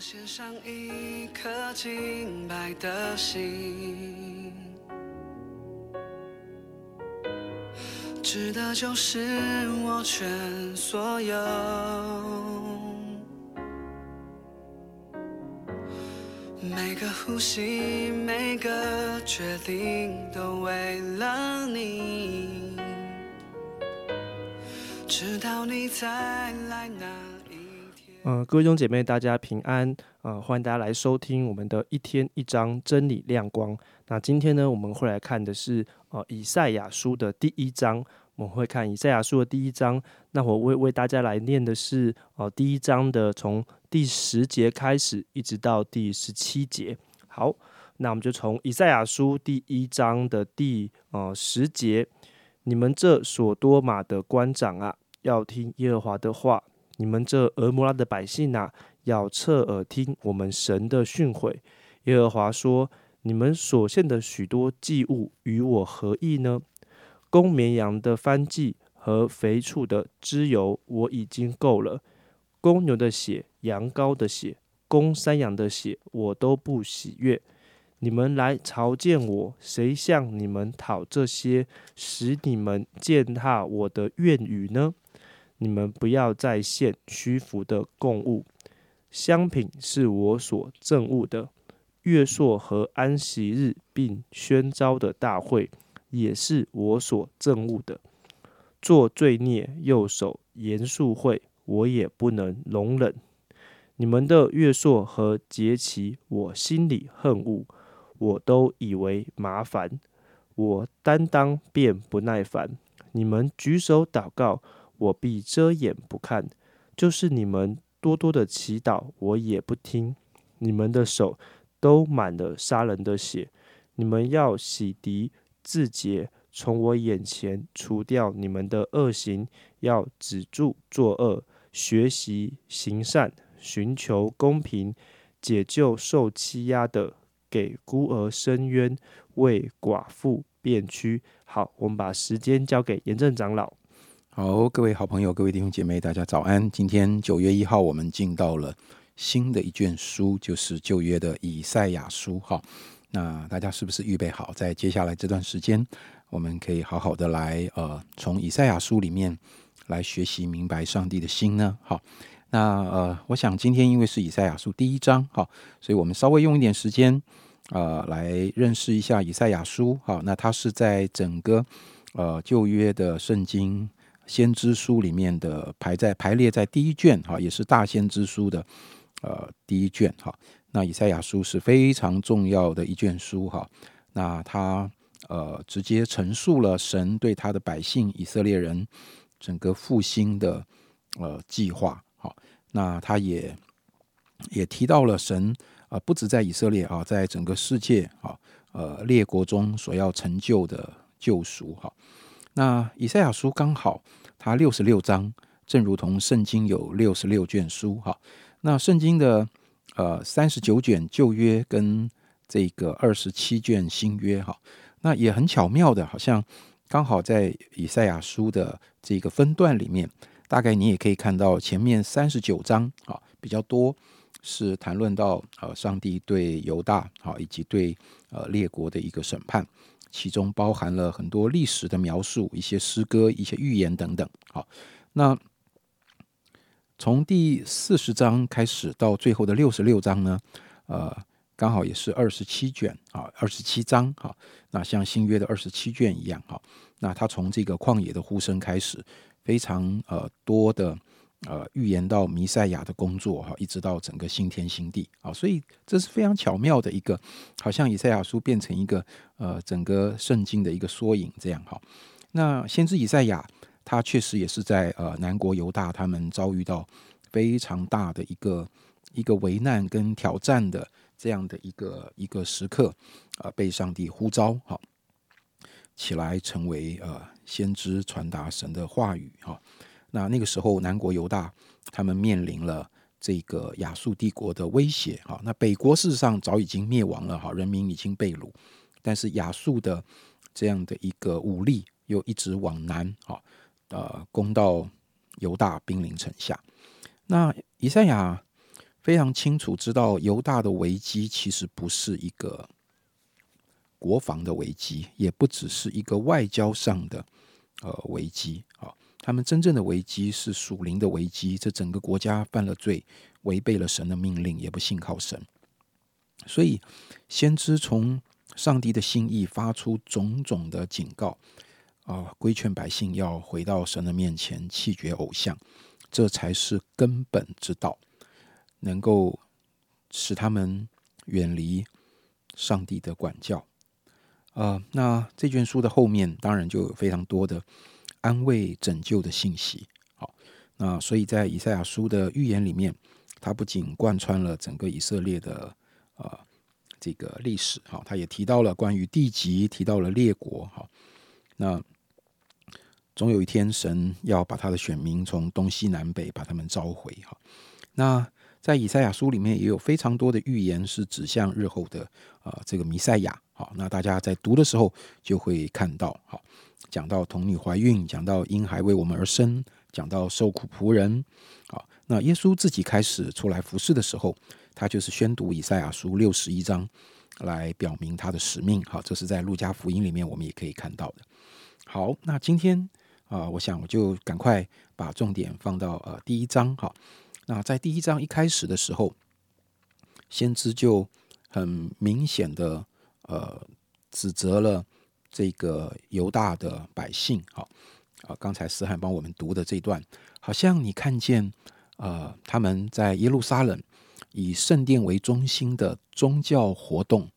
献上一颗清白的心，值得就是我全所有。每个呼吸，每个决定，都为了你。直到你再来那一天。呃，各位兄姐妹，大家平安。呃，欢迎大家来收听我们的一天一章真理亮光。那今天呢，我们会来看的是呃以赛亚书的第一章。我们会看以赛亚书的第一章。那我为为大家来念的是呃第一章的从第十节开始，一直到第十七节。好，那我们就从以赛亚书第一章的第呃十节：你们这所多玛的官长啊，要听耶和华的话；你们这俄摩拉的百姓啊，要侧耳听我们神的训诲。耶和华说：你们所献的许多祭物与我何异呢？公绵羊的番祭和肥畜的脂油，我已经够了；公牛的血、羊羔的血、公山羊的血，我都不喜悦。你们来朝见我，谁向你们讨这些，使你们践踏我的愿语呢？你们不要再献虚浮的供物，香品是我所憎恶的。月朔和安息日，并宣召的大会。也是我所憎恶的，做罪孽又守严肃会，我也不能容忍。你们的月朔和节期，我心里恨恶，我都以为麻烦，我担当便不耐烦。你们举手祷告，我必遮掩不看；就是你们多多的祈祷，我也不听。你们的手都满了杀人的血，你们要洗涤。自洁，从我眼前除掉你们的恶行，要止住作恶，学习行善，寻求公平，解救受欺压的，给孤儿伸冤，为寡妇辩屈。好，我们把时间交给严正长老。好，各位好朋友，各位弟兄姐妹，大家早安。今天九月一号，我们进到了新的一卷书，就是旧约的以赛亚书。哈。那大家是不是预备好，在接下来这段时间，我们可以好好的来呃，从以赛亚书里面来学习明白上帝的心呢？好，那呃，我想今天因为是以赛亚书第一章，好，所以我们稍微用一点时间呃，来认识一下以赛亚书。好，那它是在整个呃旧约的圣经先知书里面的排在排列在第一卷，哈，也是大先知书的呃第一卷，哈。那以赛亚书是非常重要的一卷书哈，那他呃直接陈述了神对他的百姓以色列人整个复兴的呃计划，哈，那他也也提到了神啊不止在以色列啊，在整个世界啊呃列国中所要成就的救赎哈，那以赛亚书刚好它六十六章，正如同圣经有六十六卷书哈，那圣经的。呃，三十九卷旧约跟这个二十七卷新约哈，那也很巧妙的，好像刚好在以赛亚书的这个分段里面，大概你也可以看到前面三十九章啊比较多是谈论到呃上帝对犹大啊以及对呃列国的一个审判，其中包含了很多历史的描述、一些诗歌、一些预言等等。好，那。从第四十章开始到最后的六十六章呢，呃，刚好也是二十七卷啊，二十七章哈。那像新约的二十七卷一样哈。那他从这个旷野的呼声开始，非常呃多的呃预言到弥赛亚的工作哈，一直到整个新天新地啊。所以这是非常巧妙的一个，好像以赛亚书变成一个呃整个圣经的一个缩影这样哈。那先知以赛亚。他确实也是在呃南国犹大，他们遭遇到非常大的一个一个危难跟挑战的这样的一个一个时刻，啊，被上帝呼召哈起来成为呃先知，传达神的话语哈。那那个时候南国犹大他们面临了这个亚述帝国的威胁哈。那北国事实上早已经灭亡了哈，人民已经被掳，但是亚述的这样的一个武力又一直往南哈。呃，攻到犹大兵临城下。那以赛亚非常清楚知道犹大的危机其实不是一个国防的危机，也不只是一个外交上的呃危机啊。他们真正的危机是属灵的危机，这整个国家犯了罪，违背了神的命令，也不信靠神。所以，先知从上帝的心意发出种种的警告啊，规劝百姓要回到神的面前，弃绝偶像，这才是根本之道。能够使他们远离上帝的管教，啊，那这卷书的后面当然就有非常多的安慰、拯救的信息。好，那所以在以赛亚书的预言里面，它不仅贯穿了整个以色列的啊这个历史，好，它也提到了关于地级，提到了列国，好，那总有一天神要把他的选民从东西南北把他们召回，哈，那。在以赛亚书里面也有非常多的预言是指向日后的啊这个弥赛亚，好，那大家在读的时候就会看到，好，讲到童女怀孕，讲到婴孩为我们而生，讲到受苦仆人，好，那耶稣自己开始出来服侍的时候，他就是宣读以赛亚书六十一章来表明他的使命，好，这是在路加福音里面我们也可以看到的。好，那今天啊，我想我就赶快把重点放到呃第一章，好。那在第一章一开始的时候，先知就很明显的呃指责了这个犹大的百姓。好啊，刚才思翰帮我们读的这段，好像你看见呃他们在耶路撒冷以圣殿为中心的宗教活动、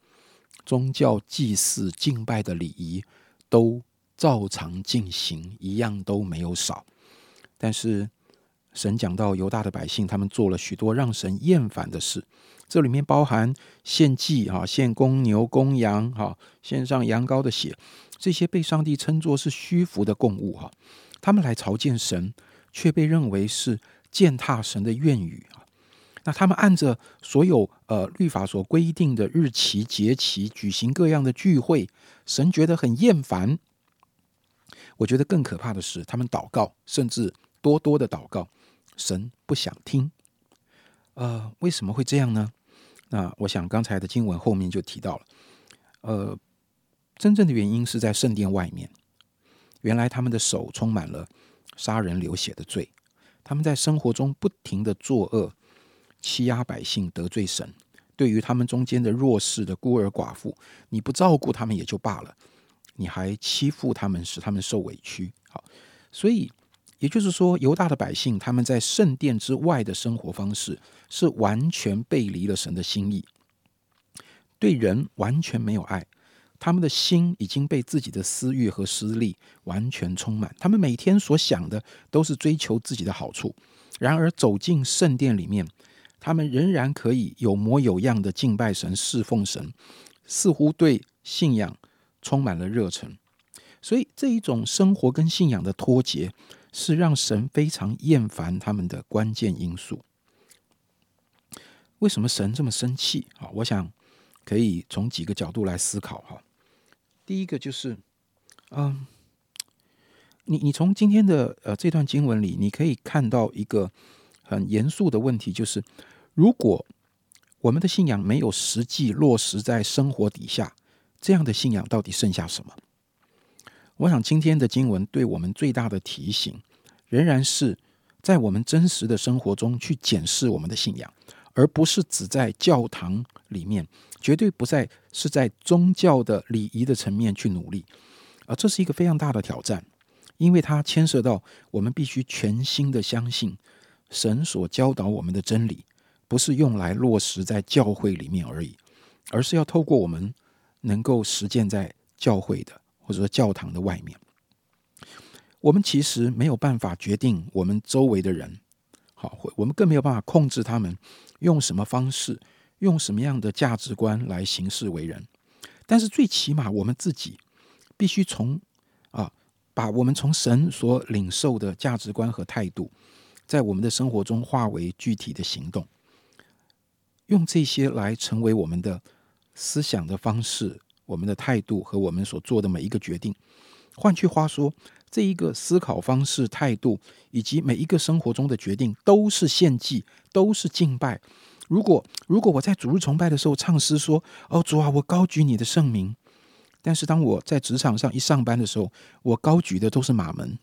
宗教祭祀敬拜的礼仪都照常进行，一样都没有少，但是。神讲到犹大的百姓，他们做了许多让神厌烦的事，这里面包含献祭哈，献公牛、公羊，哈，献上羊羔的血，这些被上帝称作是虚浮的供物，哈，他们来朝见神，却被认为是践踏神的愿语啊。那他们按着所有呃律法所规定的日期节期举行各样的聚会，神觉得很厌烦。我觉得更可怕的是，他们祷告，甚至多多的祷告。神不想听，呃，为什么会这样呢？那我想刚才的经文后面就提到了，呃，真正的原因是在圣殿外面。原来他们的手充满了杀人流血的罪，他们在生活中不停的作恶，欺压百姓，得罪神。对于他们中间的弱势的孤儿寡妇，你不照顾他们也就罢了，你还欺负他们，使他们受委屈。好，所以。也就是说，犹大的百姓他们在圣殿之外的生活方式是完全背离了神的心意，对人完全没有爱，他们的心已经被自己的私欲和私利完全充满，他们每天所想的都是追求自己的好处。然而走进圣殿里面，他们仍然可以有模有样的敬拜神、侍奉神，似乎对信仰充满了热忱。所以这一种生活跟信仰的脱节。是让神非常厌烦他们的关键因素。为什么神这么生气？啊，我想可以从几个角度来思考。哈，第一个就是，嗯，你你从今天的呃这段经文里，你可以看到一个很严肃的问题，就是如果我们的信仰没有实际落实在生活底下，这样的信仰到底剩下什么？我想今天的经文对我们最大的提醒，仍然是在我们真实的生活中去检视我们的信仰，而不是只在教堂里面，绝对不在是在宗教的礼仪的层面去努力。而，这是一个非常大的挑战，因为它牵涉到我们必须全心的相信神所教导我们的真理，不是用来落实在教会里面而已，而是要透过我们能够实践在教会的。或者说教堂的外面，我们其实没有办法决定我们周围的人，好，我们更没有办法控制他们用什么方式、用什么样的价值观来行事为人。但是最起码我们自己必须从啊，把我们从神所领受的价值观和态度，在我们的生活中化为具体的行动，用这些来成为我们的思想的方式。我们的态度和我们所做的每一个决定，换句话说，这一个思考方式、态度以及每一个生活中的决定，都是献祭，都是敬拜，如果如果我在主日崇拜的时候唱诗说：“哦，主啊，我高举你的圣名。”但是当我在职场上一上班的时候，我高举的都是马门，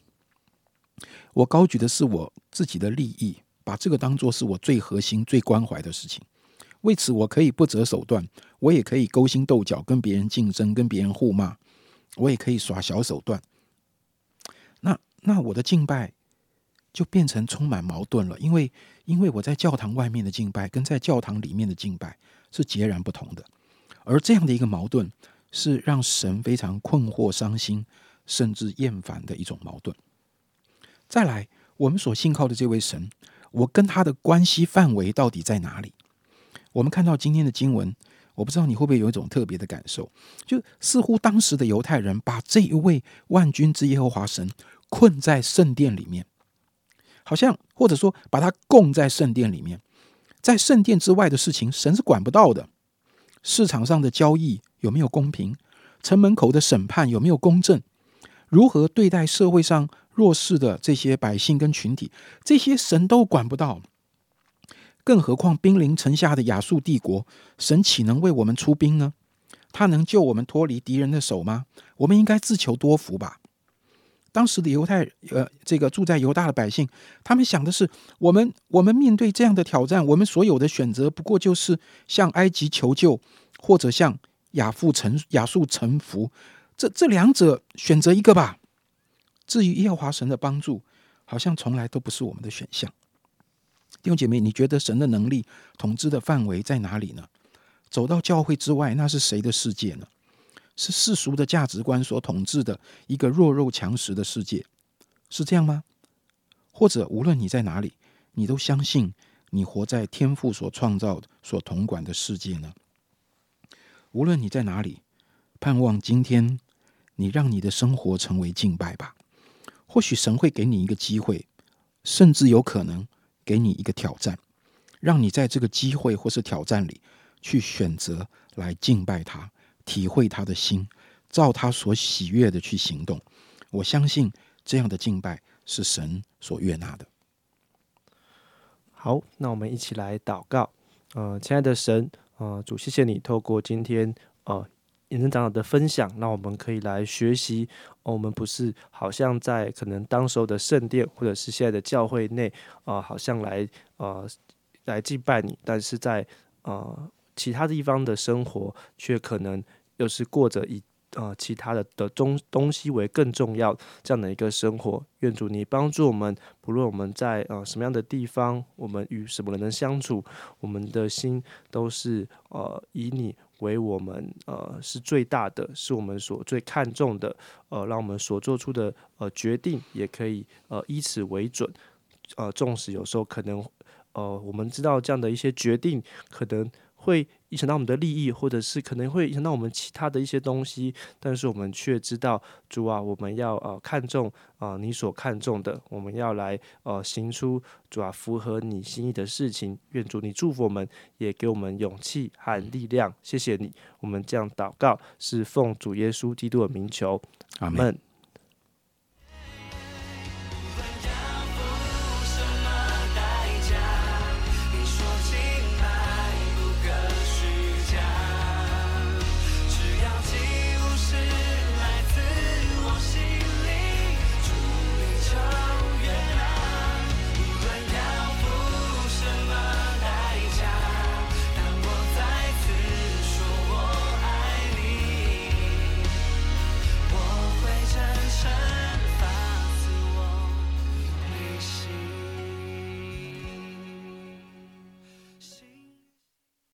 我高举的是我自己的利益，把这个当做是我最核心、最关怀的事情。为此，我可以不择手段，我也可以勾心斗角，跟别人竞争，跟别人互骂，我也可以耍小手段。那那我的敬拜就变成充满矛盾了，因为因为我在教堂外面的敬拜跟在教堂里面的敬拜是截然不同的，而这样的一个矛盾是让神非常困惑、伤心，甚至厌烦的一种矛盾。再来，我们所信靠的这位神，我跟他的关系范围到底在哪里？我们看到今天的经文，我不知道你会不会有一种特别的感受，就似乎当时的犹太人把这一位万军之耶和华神困在圣殿里面，好像或者说把他供在圣殿里面，在圣殿之外的事情，神是管不到的。市场上的交易有没有公平？城门口的审判有没有公正？如何对待社会上弱势的这些百姓跟群体？这些神都管不到。更何况兵临城下的亚述帝国，神岂能为我们出兵呢？他能救我们脱离敌人的手吗？我们应该自求多福吧。当时的犹太，呃，这个住在犹大的百姓，他们想的是：我们，我们面对这样的挑战，我们所有的选择不过就是向埃及求救，或者向亚父臣亚述臣服。这这两者选择一个吧。至于耶和华神的帮助，好像从来都不是我们的选项。弟兄姐妹，你觉得神的能力统治的范围在哪里呢？走到教会之外，那是谁的世界呢？是世俗的价值观所统治的一个弱肉强食的世界，是这样吗？或者无论你在哪里，你都相信你活在天父所创造、所统管的世界呢？无论你在哪里，盼望今天你让你的生活成为敬拜吧。或许神会给你一个机会，甚至有可能。给你一个挑战，让你在这个机会或是挑战里去选择来敬拜他，体会他的心，照他所喜悦的去行动。我相信这样的敬拜是神所悦纳的。好，那我们一起来祷告。呃，亲爱的神，呃，主，谢谢你透过今天呃。延伸长老的分享，那我们可以来学习。我们不是好像在可能当时候的圣殿，或者是现在的教会内啊，好像来呃来祭拜你，但是在呃其他地方的生活，却可能又是过着以呃其他的的东东西为更重要这样的一个生活。愿主你帮助我们，不论我们在呃什么样的地方，我们与什么人相处，我们的心都是呃以你。为我们呃是最大的，是我们所最看重的，呃，让我们所做出的呃决定也可以呃以此为准，呃，纵使有时候可能呃我们知道这样的一些决定可能。会影响到我们的利益，或者是可能会影响到我们其他的一些东西，但是我们却知道主啊，我们要呃看重啊你所看重的，我们要来呃行出主啊符合你心意的事情。愿主你祝福我们，也给我们勇气和力量。谢谢你，我们这样祷告是奉主耶稣基督的名求，阿门。